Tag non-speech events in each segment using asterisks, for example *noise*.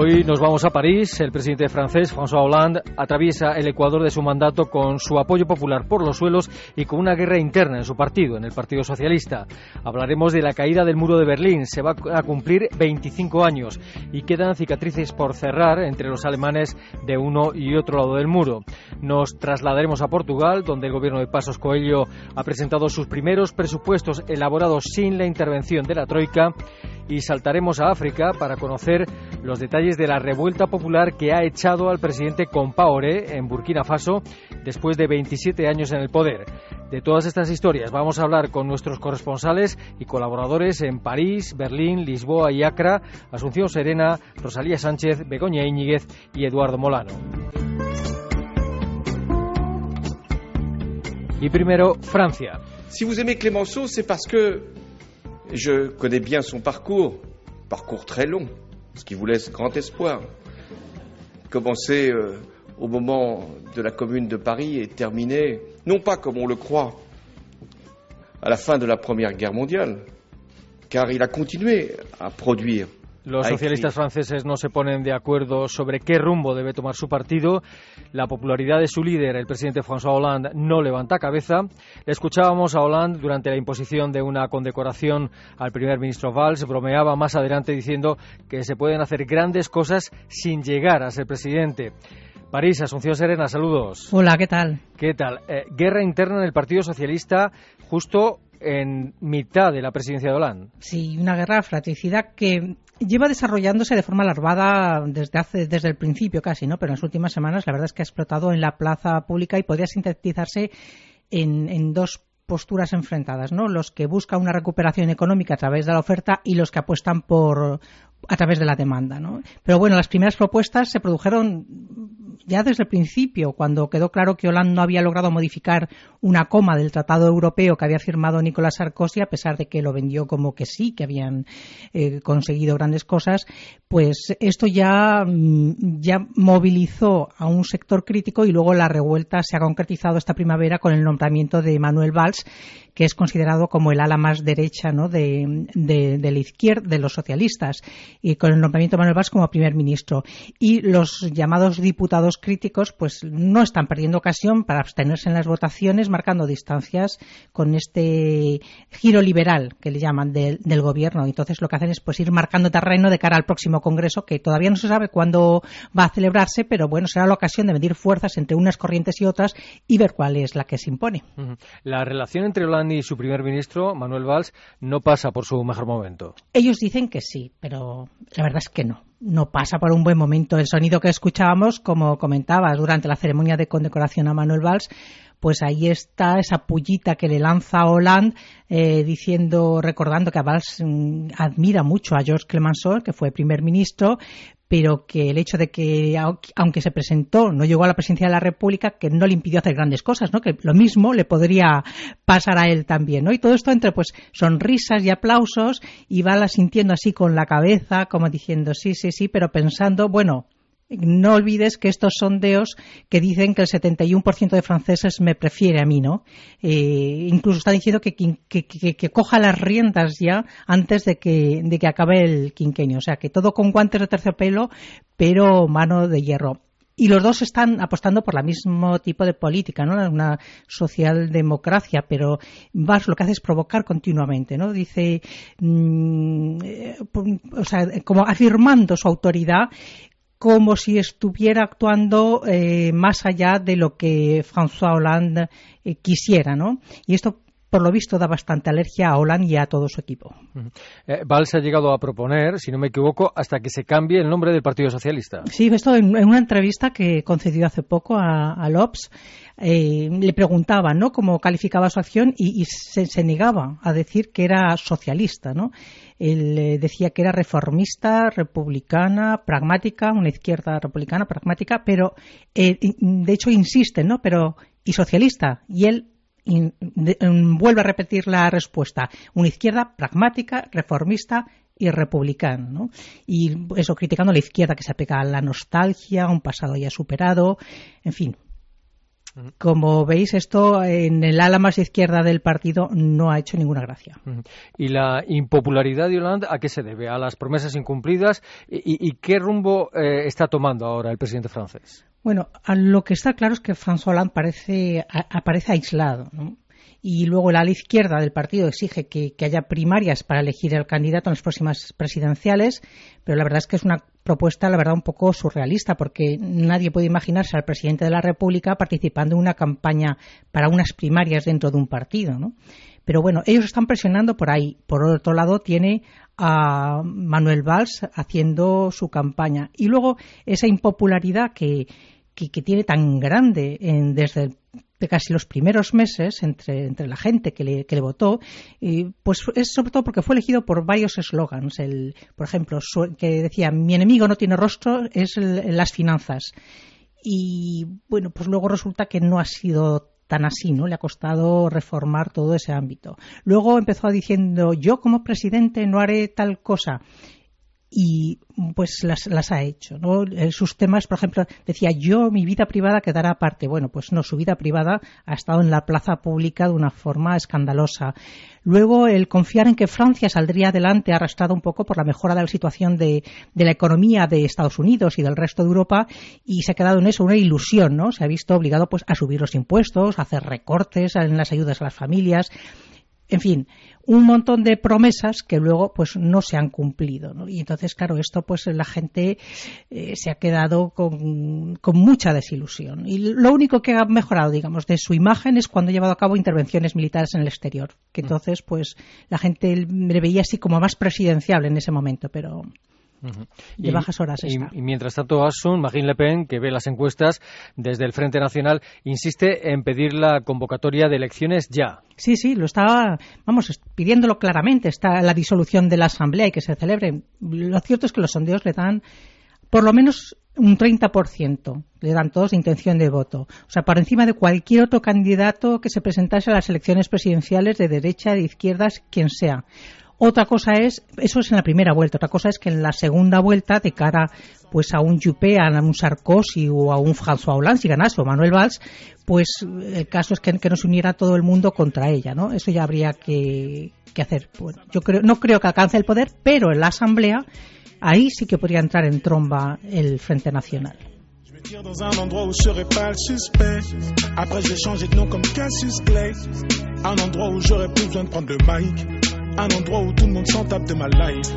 Hoy nos vamos a París. El presidente francés, François Hollande, atraviesa el Ecuador de su mandato con su apoyo popular por los suelos y con una guerra interna en su partido, en el Partido Socialista. Hablaremos de la caída del muro de Berlín. Se va a cumplir 25 años y quedan cicatrices por cerrar entre los alemanes de uno y otro lado del muro. Nos trasladaremos a Portugal, donde el gobierno de Pasos Coelho ha presentado sus primeros presupuestos elaborados sin la intervención de la Troika y saltaremos a África para conocer los detalles de la revuelta popular que ha echado al presidente Compaoré en Burkina Faso después de 27 años en el poder. De todas estas historias vamos a hablar con nuestros corresponsales y colaboradores en París, Berlín, Lisboa y Accra, Asunción Serena, Rosalía Sánchez, Begoña Íñiguez y Eduardo Molano. Y primero, Francia. Si vous aimez Clémenceau, c'est parce que je connais bien son parcours, parcours très long, ce qui vous laisse grand espoir. Commencé euh, au moment de la Commune de Paris et terminé, non pas comme on le croit, à la fin de la Première Guerre mondiale, car il a continué à produire Los socialistas franceses no se ponen de acuerdo sobre qué rumbo debe tomar su partido. La popularidad de su líder, el presidente François Hollande, no levanta cabeza. Le escuchábamos a Hollande durante la imposición de una condecoración al primer ministro Valls. Bromeaba más adelante diciendo que se pueden hacer grandes cosas sin llegar a ser presidente. París, Asunción Serena, saludos. Hola, ¿qué tal? ¿Qué tal? Eh, guerra interna en el Partido Socialista justo en mitad de la presidencia de Hollande. Sí, una guerra fratricida que lleva desarrollándose de forma larvada desde hace desde el principio casi, ¿no? Pero en las últimas semanas la verdad es que ha explotado en la plaza pública y podría sintetizarse en, en dos posturas enfrentadas, ¿no? Los que buscan una recuperación económica a través de la oferta y los que apuestan por a través de la demanda, ¿no? Pero bueno, las primeras propuestas se produjeron ya desde el principio, cuando quedó claro que Hollande no había logrado modificar una coma del Tratado Europeo que había firmado Nicolás Sarkozy, a pesar de que lo vendió como que sí, que habían eh, conseguido grandes cosas, pues esto ya, mm, ya movilizó a un sector crítico y luego la revuelta se ha concretizado esta primavera con el nombramiento de Manuel Valls, que es considerado como el ala más derecha ¿no? de, de, la izquierda, de los socialistas, y con el nombramiento de Manuel Valls como primer ministro. Y los llamados diputados críticos pues no están perdiendo ocasión para abstenerse en las votaciones, marcando distancias con este giro liberal que le llaman del gobierno. Entonces lo que hacen es pues ir marcando terreno de cara al próximo Congreso, que todavía no se sabe cuándo va a celebrarse, pero bueno, será la ocasión de medir fuerzas entre unas corrientes y otras y ver cuál es la que se impone. La relación entre Hollande y su primer ministro, Manuel Valls, no pasa por su mejor momento. Ellos dicen que sí, pero la verdad es que no. No pasa por un buen momento. El sonido que escuchábamos, como comentabas, durante la ceremonia de condecoración a Manuel Valls, pues ahí está esa pullita que le lanza Hollande eh, diciendo, recordando que Valls mm, admira mucho a Georges Clemenceau, que fue primer ministro, pero que el hecho de que, aunque se presentó, no llegó a la presidencia de la República, que no le impidió hacer grandes cosas, ¿no? Que lo mismo le podría pasar a él también, ¿no? Y todo esto entre, pues, sonrisas y aplausos, y va sintiendo así con la cabeza, como diciendo, sí, sí, sí, pero pensando, bueno, no olvides que estos sondeos que dicen que el 71% de franceses me prefiere a mí, ¿no? Eh, incluso está diciendo que, que, coja las riendas ya antes de que, de que acabe el quinquenio. O sea, que todo con guantes de terciopelo, pero mano de hierro y los dos están apostando por el mismo tipo de política, ¿no? Una socialdemocracia, pero Vars lo que hace es provocar continuamente, ¿no? Dice, mm, eh, o sea, como afirmando su autoridad como si estuviera actuando eh, más allá de lo que François Hollande eh, quisiera, ¿no? Y esto por lo visto da bastante alergia a Hollande y a todo su equipo. Eh, Valls ha llegado a proponer, si no me equivoco, hasta que se cambie el nombre del Partido Socialista. Sí, esto en, una entrevista que concedió hace poco a, a Lopes, eh, le preguntaba ¿no? cómo calificaba su acción y, se, negaba a decir que era socialista. ¿no? Él eh, decía que era reformista, republicana, pragmática, una izquierda republicana, pragmática, pero eh, de hecho insiste, ¿no? Pero y socialista. Y él vuelve a repetir la respuesta. Una izquierda pragmática, reformista y republicana. ¿no? Y eso, criticando a la izquierda que se apega a la nostalgia, a un pasado ya superado, en fin. Como veis, esto en el ala más izquierda del partido no ha hecho ninguna gracia. ¿Y la impopularidad de Hollande a qué se debe? ¿A las promesas incumplidas? ¿Y, qué rumbo eh, está tomando ahora el presidente francés? Bueno, lo que está claro es que François Hollande parece, aparece aislado. Y luego la ala izquierda del partido exige que, haya primarias para elegir el candidato en las próximas presidenciales, pero la verdad es que es una propuesta, la verdad, un poco surrealista, porque nadie puede imaginarse al presidente de la República participando en una campaña para unas primarias dentro de un partido, ¿no? Pero bueno, ellos están presionando por ahí. Por otro lado, tiene a Manuel Valls haciendo su campaña. Y luego esa impopularidad que, que, tiene tan grande en, desde casi los primeros meses entre, entre la gente que le, que le votó, y pues es sobre todo porque fue elegido por varios eslogans. Por ejemplo, que decía, mi enemigo no tiene rostro, es las finanzas. Y bueno, pues luego resulta que no ha sido tan así, ¿no? Le ha costado reformar todo ese ámbito. Luego empezó diciendo, yo como presidente no haré tal cosa y pues las, las ha hecho. ¿no? Eh, sus temas, por ejemplo, decía yo mi vida privada quedará aparte. Bueno, pues no, su vida privada ha estado en la plaza pública de una forma escandalosa. Luego, el confiar en que Francia saldría adelante arrastrado un poco por la mejora de la situación de, de la economía de Estados Unidos y del resto de Europa y se ha quedado en eso una ilusión, ¿no? Se ha visto obligado pues a subir los impuestos, a hacer recortes en las ayudas a las familias en fin, un montón de promesas que luego pues no se han cumplido. Y entonces, claro, esto pues la gente eh, se ha quedado con, mucha desilusión. Y lo único que ha mejorado, digamos, de su imagen es cuando ha llevado a cabo intervenciones militares en el exterior. Que entonces, pues la gente le veía así como más presidencial en ese momento, pero de bajas horas y, y, mientras tanto, Asun, Marine Le Pen, que ve las encuestas desde el Frente Nacional, insiste en pedir la convocatoria de elecciones ya. Sí, sí, lo estaba, vamos, pidiéndolo claramente, está la disolución de la Asamblea y que se celebre. Lo cierto es que los sondeos le dan por lo menos un 30% le dan todos de intención de voto. O sea, por encima de cualquier otro candidato que se presentase a las elecciones presidenciales de derecha, de izquierdas, quien sea. Otra cosa es, eso es en la primera vuelta, otra cosa es que en la segunda vuelta, de cara pues a un Juppé, a un Sarkozy o a un François Hollande, si ganase, o Manuel Valls, pues el caso es que, que nos uniera todo el mundo contra ella, ¿no? Eso ya habría que, hacer. yo creo, no creo que alcance el poder, pero en la Asamblea, ahí sí que podría entrar en tromba el Frente Nacional. un endroit où tout le monde s'en tape de ma life.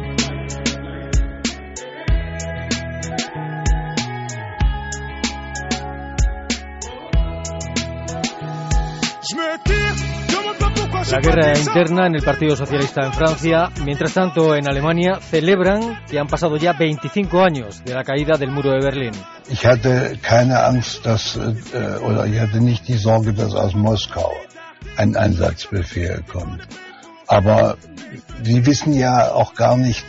La guerra interna en el Partido Socialista en Francia. Mientras tanto, en Alemania celebran que han pasado ya 25 años de la caída del muro de Berlín. Ich hatte keine Angst, dass, äh, oder ich hatte nicht die Sorge, dass aus Moskau ein Einsatzbefehl kommt. Aber wir wissen ja auch gar nicht,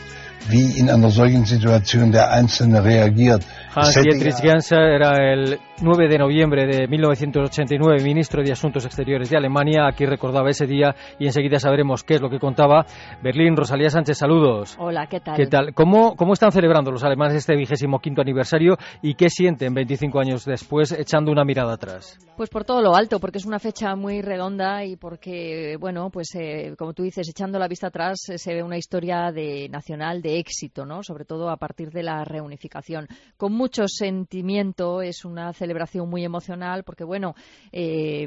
wie in einer solchen Situation der Einzelne reagiert. Hans-Dietrich Genscher era el 9 de noviembre de 1989 ministro de Asuntos Exteriores de Alemania. Aquí recordaba ese día y enseguida sabremos qué es lo que contaba. Berlín, Rosalía Sánchez, saludos. Hola, ¿qué tal? ¿Qué tal? ¿Cómo, cómo están celebrando los alemanes este vigésimo quinto aniversario y qué sienten 25 años después echando una mirada atrás? Pues por todo lo alto, porque es una fecha muy redonda y porque, bueno, pues eh, como tú dices, echando la vista atrás eh, se ve una historia de nacional de éxito, ¿no? Sobre todo a partir de la reunificación. Con mucho sentimiento, es una celebración muy emocional porque, bueno, eh,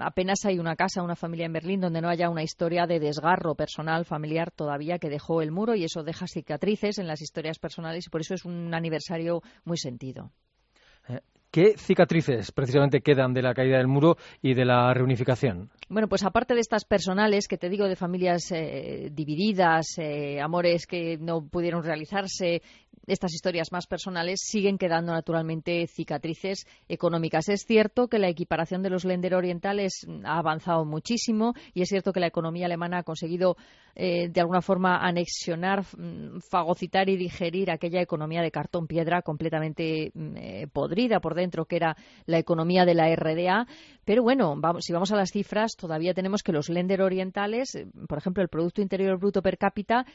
apenas hay una casa, una familia en Berlín donde no haya una historia de desgarro personal, familiar todavía que dejó el muro y eso deja cicatrices en las historias personales y por eso es un aniversario muy sentido. ¿Qué cicatrices precisamente quedan de la caída del muro y de la reunificación? Bueno, pues aparte de estas personales que te digo de familias eh, divididas, eh, amores que no pudieron realizarse, estas historias más personales siguen quedando naturalmente cicatrices económicas. Es cierto que la equiparación de los lender orientales ha avanzado muchísimo y es cierto que la economía alemana ha conseguido eh, de alguna forma anexionar, mm, fagocitar y digerir aquella economía de cartón piedra completamente mm, eh, podrida por dentro que era la economía de la RDA. Pero bueno, si vamos a las cifras, todavía tenemos que los lender orientales, eh, por ejemplo, el Producto Interior Bruto per cápita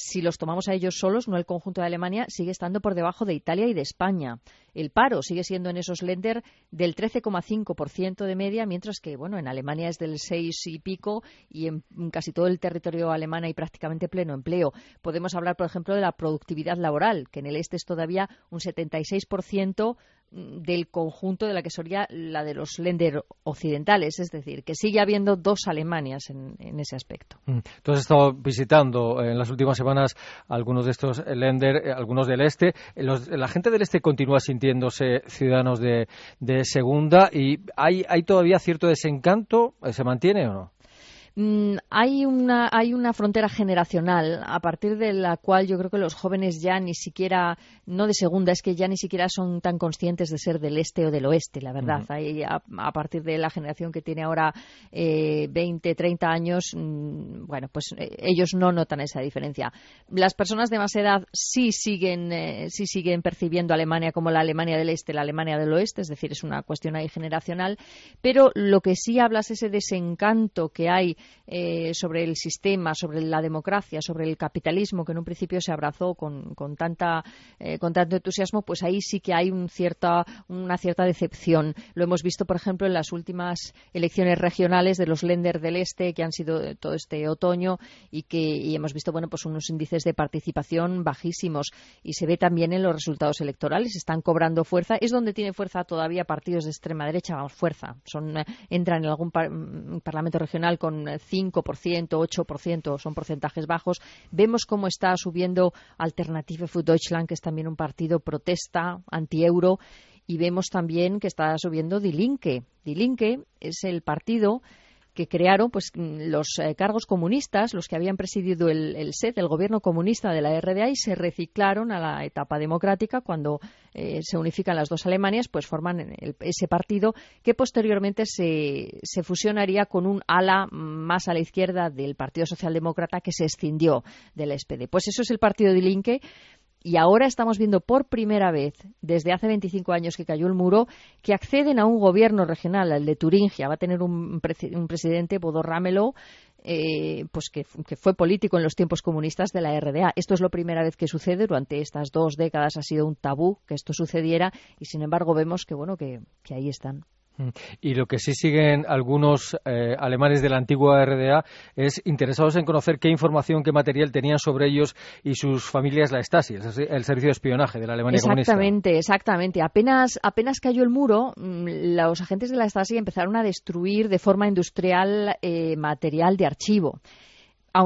si los tomamos a ellos solos, no el conjunto de Alemania, sigue estando por debajo de Italia y de España. El paro sigue siendo en esos lender del 13,5% de media, mientras que bueno, en Alemania es del 6 y pico y en casi todo el territorio alemán hay prácticamente pleno empleo. Podemos hablar, por ejemplo, de la productividad laboral, que en el este es todavía un 76% del conjunto de la que sería la de los lender occidentales, es decir, que sigue habiendo dos Alemanias en, ese aspecto. Mm. Tú has estado visitando en las últimas semanas algunos de estos lender, eh, algunos del este. la gente del este continúa sintiéndose ciudadanos de, de segunda y hay, hay todavía cierto desencanto. ¿Se mantiene o no? Mm, hay, una, hay una frontera generacional a partir de la cual yo creo que los jóvenes ya ni siquiera, no de segunda, es que ya ni siquiera son tan conscientes de ser del este o del oeste, la verdad. a, partir de la generación que tiene ahora eh, 20, 30 años, mm, bueno, pues eh, ellos no notan esa diferencia. Las personas de más edad sí siguen, eh, sí siguen percibiendo a Alemania como la Alemania del este, la Alemania del oeste, es decir, es una cuestión ahí generacional, pero lo que sí hablas es ese desencanto que hay eh, sobre el sistema, sobre la democracia, sobre el capitalismo, que en un principio se abrazó con, con, tanta, eh, con tanto entusiasmo, pues ahí sí que hay un cierta, una cierta decepción. Lo hemos visto, por ejemplo, en las últimas elecciones regionales de los Länder del Este, que han sido todo este otoño, y que y hemos visto bueno, pues unos índices de participación bajísimos. Y se ve también en los resultados electorales, están cobrando fuerza. Es donde tiene fuerza todavía partidos de extrema derecha, vamos, fuerza. Son, eh, entran en algún mm, parlamento regional con 5%, 8%, son porcentajes bajos. Vemos cómo está subiendo Alternative für Deutschland, que es también un partido protesta anti-euro, y vemos también que está subiendo Die Linke. Die Linke es el partido que crearon pues los eh, cargos comunistas, los que habían presidido el, el SED, el gobierno comunista de la RDA, y se reciclaron a la etapa democrática cuando eh, se unifican las dos Alemanias, pues forman ese partido que posteriormente se, se fusionaría con un ala más a la izquierda del Partido Socialdemócrata que se escindió del SPD. Pues eso es el partido de Linke y ahora estamos viendo por primera vez, desde hace 25 años que cayó el muro, que acceden a un gobierno regional, el de Turingia. Va a tener un, presidente, Bodo Ramelow, eh, pues que, fue político en los tiempos comunistas de la RDA. Esto es la primera vez que sucede. Durante estas dos décadas ha sido un tabú que esto sucediera y, sin embargo, vemos que, bueno, que ahí están. Mm. Y lo que sí siguen algunos eh, alemanes de la antigua RDA es interesados en conocer qué información, qué material tenían sobre ellos y sus familias la Stasi, el servicio de espionaje de la Alemania exactamente, Exactamente, Apenas, apenas cayó el muro, mm, los agentes de la Stasi empezaron a destruir de forma industrial eh, material de archivo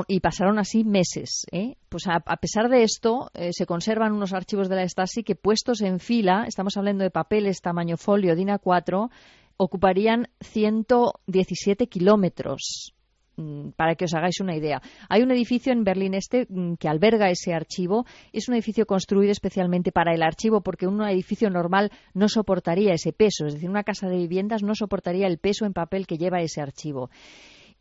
y pasaron así meses. ¿eh? Pues a, pesar de esto, se conservan unos archivos de la Stasi que puestos en fila, estamos hablando de papeles tamaño folio DIN A4, ocuparían 117 kilómetros mm, para que os hagáis una idea. Hay un edificio en Berlín Este mm, que alberga ese archivo. Es un edificio construido especialmente para el archivo porque un edificio normal no soportaría ese peso. Es decir, una casa de viviendas no soportaría el peso en papel que lleva ese archivo.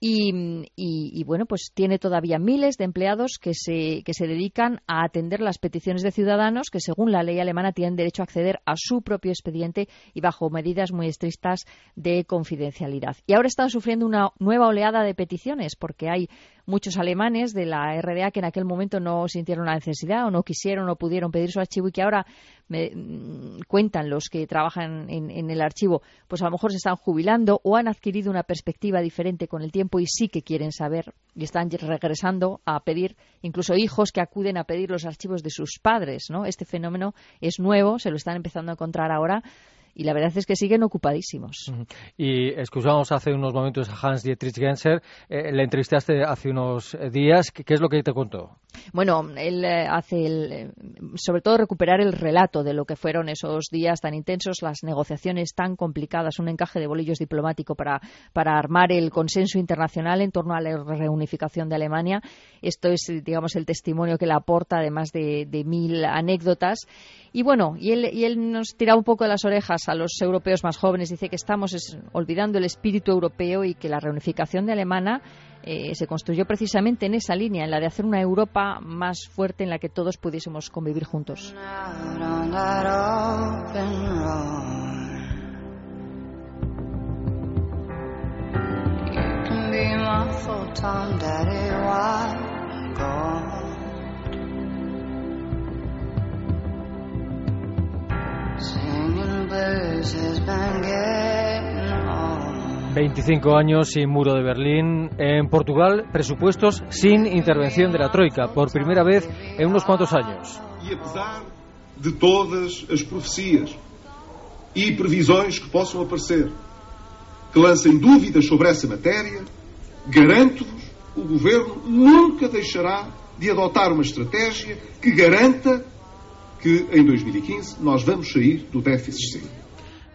Y, bueno, pues tiene todavía miles de empleados que se, que se dedican a atender las peticiones de ciudadanos que, según la ley alemana, tienen derecho a acceder a su propio expediente y bajo medidas muy estrictas de confidencialidad. Y ahora están sufriendo una nueva oleada de peticiones porque hay muchos alemanes de la RDA que en aquel momento no sintieron la necesidad o no quisieron o pudieron pedir su archivo y que ahora me mm, cuentan los que trabajan en, el archivo, pues a lo mejor se están jubilando o han adquirido una perspectiva diferente con el tiempo y sí que quieren saber y están regresando a pedir, incluso hijos que acuden a pedir los archivos de sus padres, ¿no? Este fenómeno es nuevo, se lo están empezando a encontrar ahora y la verdad es que siguen ocupadísimos. Y escuchamos hace unos momentos a Hans Dietrich Genser, eh, le entrevistaste hace unos días, ¿qué, es lo que te contó? Bueno, él eh, hace el, sobre todo recuperar el relato de lo que fueron esos días tan intensos, las negociaciones tan complicadas, un encaje de bolillos diplomático para, para armar el consenso internacional en torno a la reunificación de Alemania. Esto es, digamos, el testimonio que le aporta, además de, de mil anécdotas. Y bueno, y él, y él nos tira un poco de las orejas a los europeos más jóvenes. Dice que estamos olvidando el espíritu europeo y que la reunificación de Alemania eh, se construyó precisamente en esa línea, en la de hacer una Europa más fuerte en la que todos pudiésemos convivir juntos. 25 años sin muro de Berlín. En Portugal, presupuestos sin intervención de la Troika, por primera vez en unos cuantos años. E apesar de todas as profecias e previsões que possam aparecer, que lancem dúvidas sobre essa matéria, garanto-vos, o Governo nunca deixará de adotar uma estratégia que garanta que em 2015 e nós vamos sair do déficit zero.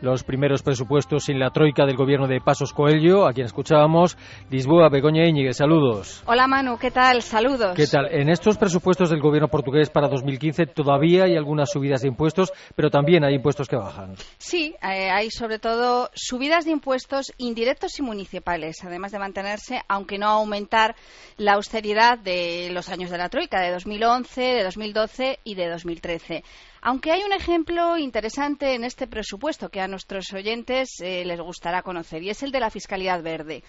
Los primeros presupuestos sin la troika del gobierno de Pasos Coelho, a quien escuchábamos. Lisboa, Begoña Íñiguez, saludos. Hola Manu, ¿qué tal? Saludos. ¿Qué tal? En estos presupuestos del gobierno portugués para 2015 todavía hay algunas subidas de impuestos, pero también hay impuestos que bajan. Sí, eh, hay sobre todo subidas de impuestos indirectos y municipales, además de mantenerse, aunque no aumentar la austeridad de los años de la troika, de 2011, de 2012 y de 2013. Aunque hay un ejemplo interesante en este presupuesto que a nuestros oyentes eh, les gustará conocer, y es el de la fiscalidad verde,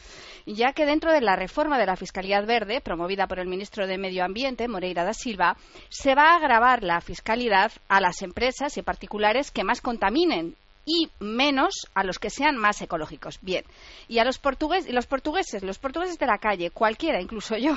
ya que dentro de la reforma de la fiscalidad verde, promovida por el ministro de Medio Ambiente, Moreira da Silva, se va a agravar la fiscalidad a las empresas y particulares que más contaminen y menos a los que sean más ecológicos. Bien, y a los portugueses, los portugueses, los portugueses de la calle, cualquiera, incluso yo,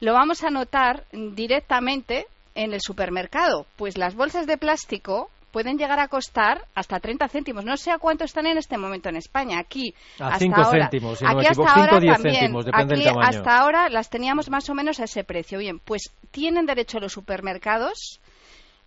lo vamos a notar directamente en el supermercado? Pues las bolsas de plástico pueden llegar a costar hasta 30 céntimos. No sé a cuánto están en este momento en España. Aquí, a hasta 5 ahora. céntimos, si Aquí no me equivoco, hasta 5 ahora o 10 también. céntimos, depende Aquí del tamaño. hasta ahora las teníamos más o menos a ese precio. Bien, pues tienen derecho los supermercados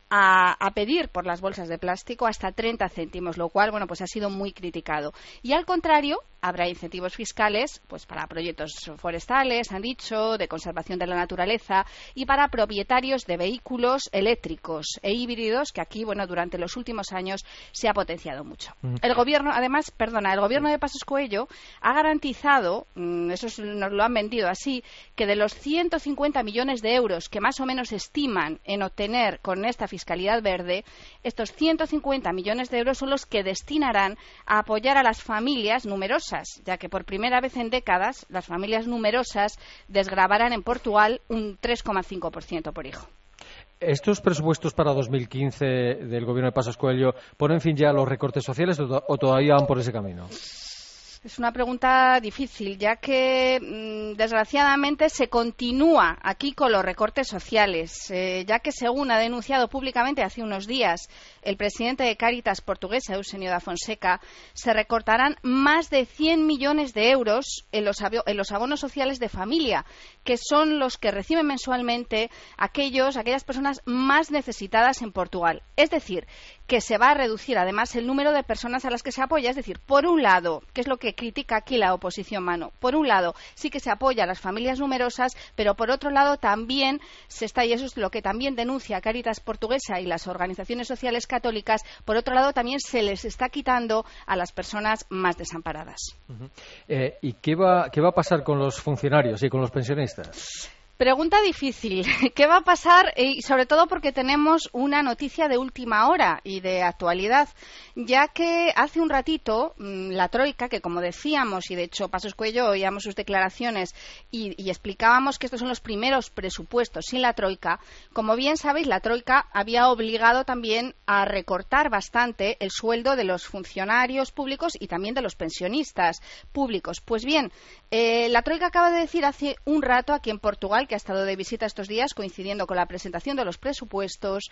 a, a, pedir por las bolsas de plástico hasta 30 céntimos, lo cual, bueno, pues ha sido muy criticado. Y al contrario, habrá incentivos fiscales, pues para proyectos forestales, han dicho, de conservación de la naturaleza y para propietarios de vehículos eléctricos e híbridos, que aquí, bueno, durante los últimos años se ha potenciado mucho. Mm. El gobierno, además, perdona, el gobierno de Pasos Coello ha garantizado, mm, eso es- nos lo han vendido así, que de los 150 millones de euros que más o menos estiman en obtener con esta fiscalidad verde, estos 150 millones de euros son los que destinarán a apoyar a las familias numerosas, ya que por primera vez en décadas las familias numerosas desgravarán en Portugal un 3,5% por hijo. ¿Estos presupuestos para 2015 del gobierno de Pasos Coelho ponen fin ya a los recortes sociales o todavía van por ese camino? Es una pregunta difícil, ya que mm, desgraciadamente se continúa aquí con los recortes sociales, eh, ya que según ha denunciado públicamente hace unos días el presidente de Cáritas portuguesa, Eusenio da Fonseca, se recortarán más de 100 millones de euros en los, en los abonos sociales de familia, que son los que reciben mensualmente aquellos, aquellas personas más necesitadas en Portugal. Es decir, que se va a reducir además el número de personas a las que se apoya. Es decir, por un lado, que es lo que critica aquí la oposición mano, por un lado sí que se apoya a las familias numerosas, pero por otro lado también se está, y eso es lo que también denuncia Caritas Portuguesa y las organizaciones sociales católicas, por otro lado también se les está quitando a las personas más desamparadas. Eh, ¿Y qué va, qué va a pasar con los funcionarios y con los pensionistas? Pregunta difícil. *laughs* ¿Qué va a pasar? Y sobre todo porque tenemos una noticia de última hora y de actualidad, ya que hace un ratito mm, la Troika, que como decíamos, y de hecho Pasos Cuello oíamos sus declaraciones y, y explicábamos que estos son los primeros presupuestos sin la Troika, como bien sabéis, la Troika había obligado también a recortar bastante el sueldo de los funcionarios públicos y también de los pensionistas públicos. Pues bien, eh, la Troika acaba de decir hace un rato aquí en Portugal Que ha estado de visita estos días coincidiendo con la presentación de los presupuestos,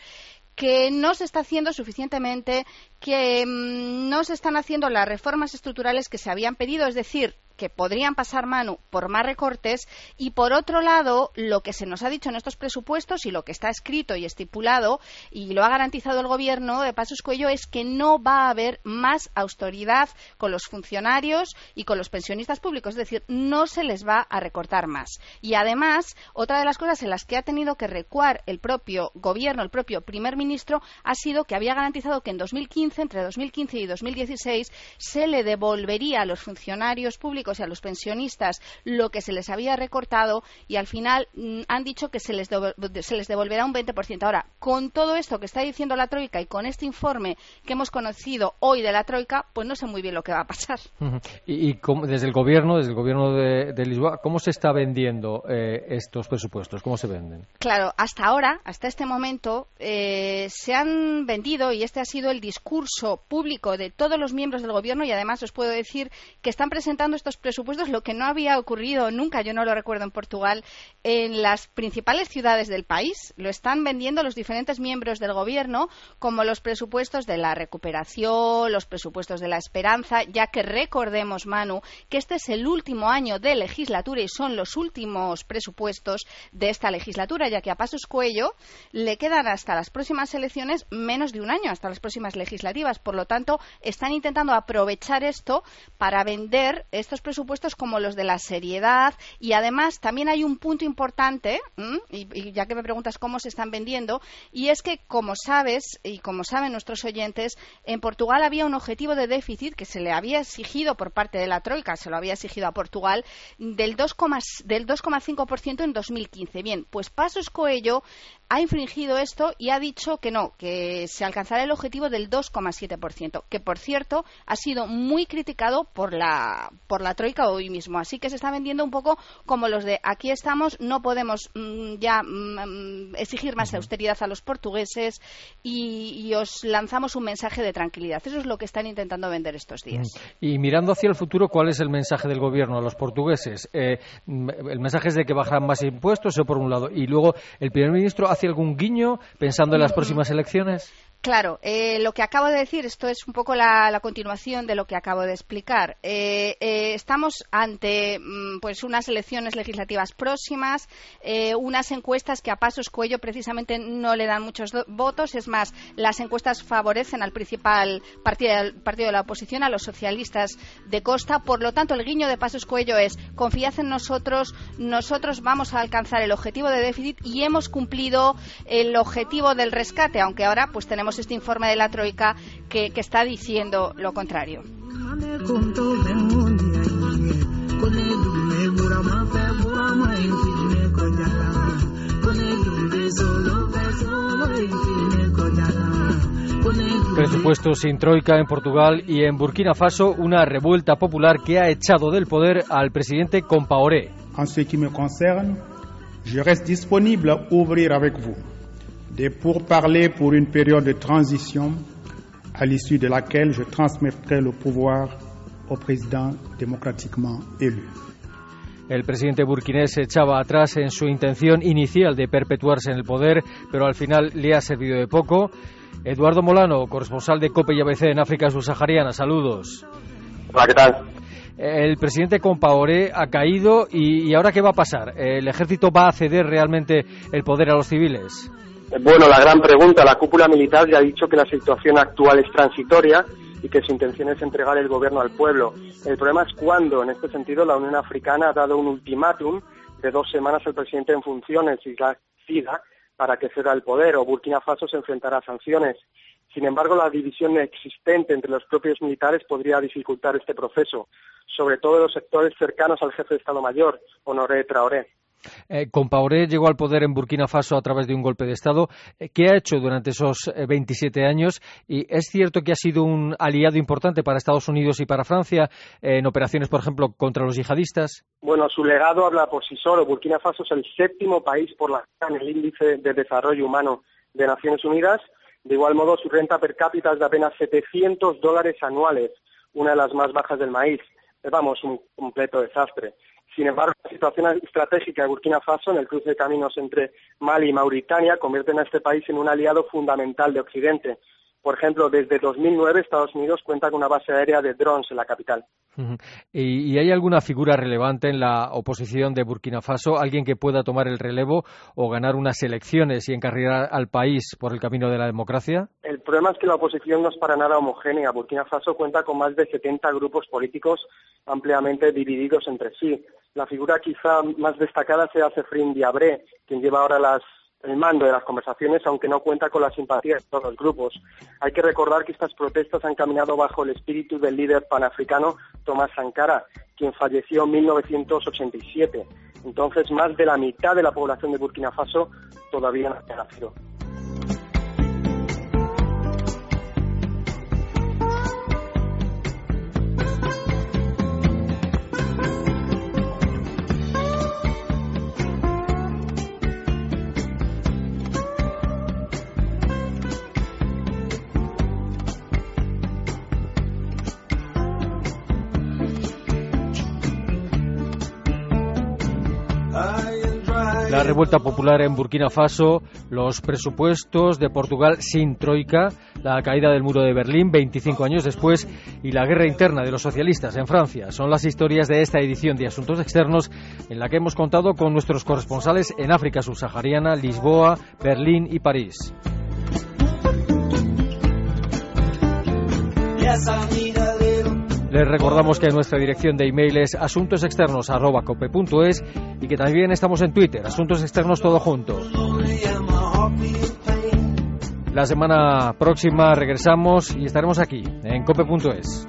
que no se está haciendo suficientemente, que mm, no se están haciendo las reformas estructurales que se habían pedido, es decir, que podrían pasar mano por más recortes y por otro lado lo que se nos ha dicho en estos presupuestos y lo que está escrito y estipulado y lo ha garantizado el gobierno de Pasos Cuello es que no va a haber más austeridad con los funcionarios y con los pensionistas públicos, es decir, no se les va a recortar más. Y además, otra de las cosas en las que ha tenido que recuar el propio gobierno, el propio primer ministro, ha sido que había garantizado que en 2015, entre 2015 y 2016, se le devolvería a los funcionarios públicos y a los pensionistas lo que se les había recortado y al final mm, han dicho que se les, se les devolverá un 20%. Ahora, con todo esto que está diciendo la Troika y con este informe que hemos conocido hoy de la Troika, pues no sé muy bien lo que va a pasar. Y, desde el gobierno, desde el gobierno de, Lisboa, ¿cómo se está vendiendo eh, estos presupuestos? ¿Cómo se venden? Claro, hasta ahora, hasta este momento, eh, se han vendido y este ha sido el discurso público de todos los miembros del gobierno y además os puedo decir que están presentando estos presupuestos, lo que no había ocurrido nunca, yo no lo recuerdo en Portugal, en las principales ciudades del país. Lo están vendiendo los diferentes miembros del gobierno como los presupuestos de la recuperación, los presupuestos de la esperanza, ya que recordemos, Manu, que este es el último año de legislatura y son los últimos presupuestos de esta legislatura, ya que a Pasos Cuello le quedan hasta las próximas elecciones menos de un año, hasta las próximas legislativas. Por lo tanto, están intentando aprovechar esto para vender estos presupuestos como los de la seriedad y además también hay un punto importante, y, ya que me preguntas cómo se están vendiendo, y es que como sabes y como saben nuestros oyentes, en Portugal había un objetivo de déficit que se le había exigido por parte de la Troika, se lo había exigido a Portugal, del 2,5% en 2015. Bien, pues Pasos Coelho ha infringido esto y ha dicho que no, que se alcanzará el objetivo del 2,7%, que por cierto ha sido muy criticado por la, por la Troika hoy mismo. Así que se está vendiendo un poco como los de aquí estamos, no podemos mm, ya mm, exigir más austeridad a los portugueses y, os lanzamos un mensaje de tranquilidad. Eso es lo que están intentando vender estos días. Y mirando hacia el futuro, ¿cuál es el mensaje del gobierno a los portugueses? Eh, el mensaje es de que bajarán más impuestos, eso por un lado. Y luego, ¿el primer ministro hace algún guiño pensando en las mm. próximas elecciones? Claro, eh, lo que acabo de decir, esto es un poco la, continuación de lo que acabo de explicar. Eh, eh, estamos ante mm, pues unas elecciones legislativas próximas, unas encuestas que a pasos cuello precisamente no le dan muchos votos. Es más, las encuestas favorecen al principal partido, partido de la oposición, a los socialistas de Costa. Por lo tanto, el guiño de pasos cuello es confiad en nosotros, nosotros vamos a alcanzar el objetivo de déficit y hemos cumplido el objetivo del rescate, aunque ahora pues tenemos este informe de la Troika que, que está diciendo lo contrario. Presupuesto sin troika en Portugal y en Burkina Faso, una revuelta popular que ha echado del poder al presidente Compaoré. En ce qui me concerne, je reste disponible a ouvrir avec vous des pourparlers pour une période de transition à l'issue de laquelle je transmettrai le pouvoir au président démocratiquement élu. El presidente burkinés echaba atrás en su intención inicial de perpetuarse en el poder, pero al final le ha servido de poco. Eduardo Molano, corresponsal de COPE y ABC en África subsahariana, saludos. Hola, ¿qué tal? El presidente Compaoré ha caído y, y ahora qué va a pasar? ¿El ejército va a ceder realmente el poder a los civiles? Bueno, la gran pregunta. La cúpula militar ya ha dicho que la situación actual es transitoria y que su intención es entregar el gobierno al pueblo. El problema es cuándo. En este sentido, la Unión Africana ha dado un ultimátum de dos semanas al presidente en funciones, Sida, para que ceda el poder, o Burkina Faso se enfrentará a sanciones. Sin embargo, la división existente entre los propios militares podría dificultar este proceso, sobre todo en los sectores cercanos al jefe de Estado Mayor, Honoré Traoré. Eh, Compaoré llegó al poder en Burkina Faso a través de un golpe de Estado. Eh, ¿Qué ha hecho durante esos 27 eh, años? Y es cierto que ha sido un aliado importante para Estados Unidos y para Francia en operaciones, por ejemplo, contra los yihadistas. Bueno, su legado habla por sí solo. Burkina Faso es el séptimo país por la en el índice de desarrollo humano de Naciones Unidas. De igual modo, su renta per cápita es de apenas 700 dólares anuales, una de las más bajas del maíz. Vamos, un completo desastre. Sin embargo, la situación estratégica de Burkina Faso en el cruce de caminos entre Mali y Mauritania convierte a este país en un aliado fundamental de Occidente. Por ejemplo, desde 2009 Estados Unidos cuenta con una base aérea de drones en la capital. ¿Y, hay alguna figura relevante en la oposición de Burkina Faso? ¿Alguien que pueda tomar el relevo o ganar unas elecciones y encarrilar al país por el camino de la democracia? El problema es que la oposición no es para nada homogénea. Burkina Faso cuenta con más de 70 grupos políticos ampliamente divididos entre sí. La figura quizá más destacada sea Sefrin Diabré, quien lleva ahora las el mando de las conversaciones, aunque no cuenta con la simpatía de todos los grupos. Hay que recordar que estas protestas han caminado bajo el espíritu del líder panafricano Tomás Sankara, quien falleció en 1987. Entonces, más de la mitad de la población de Burkina Faso todavía no ha nacido. Revuelta popular en Burkina Faso, los presupuestos de Portugal sin troika, la caída del muro de Berlín 25 años después y la guerra interna de los socialistas en Francia. Son las historias de esta edición de Asuntos Externos en la que hemos contado con nuestros corresponsales en África subsahariana, Lisboa, Berlín y París. Les recordamos que nuestra dirección de email es asuntosexternos.cope.es y que también estamos en Twitter, Asuntos Externos Todo Junto. La semana próxima regresamos y estaremos aquí, en cope.es.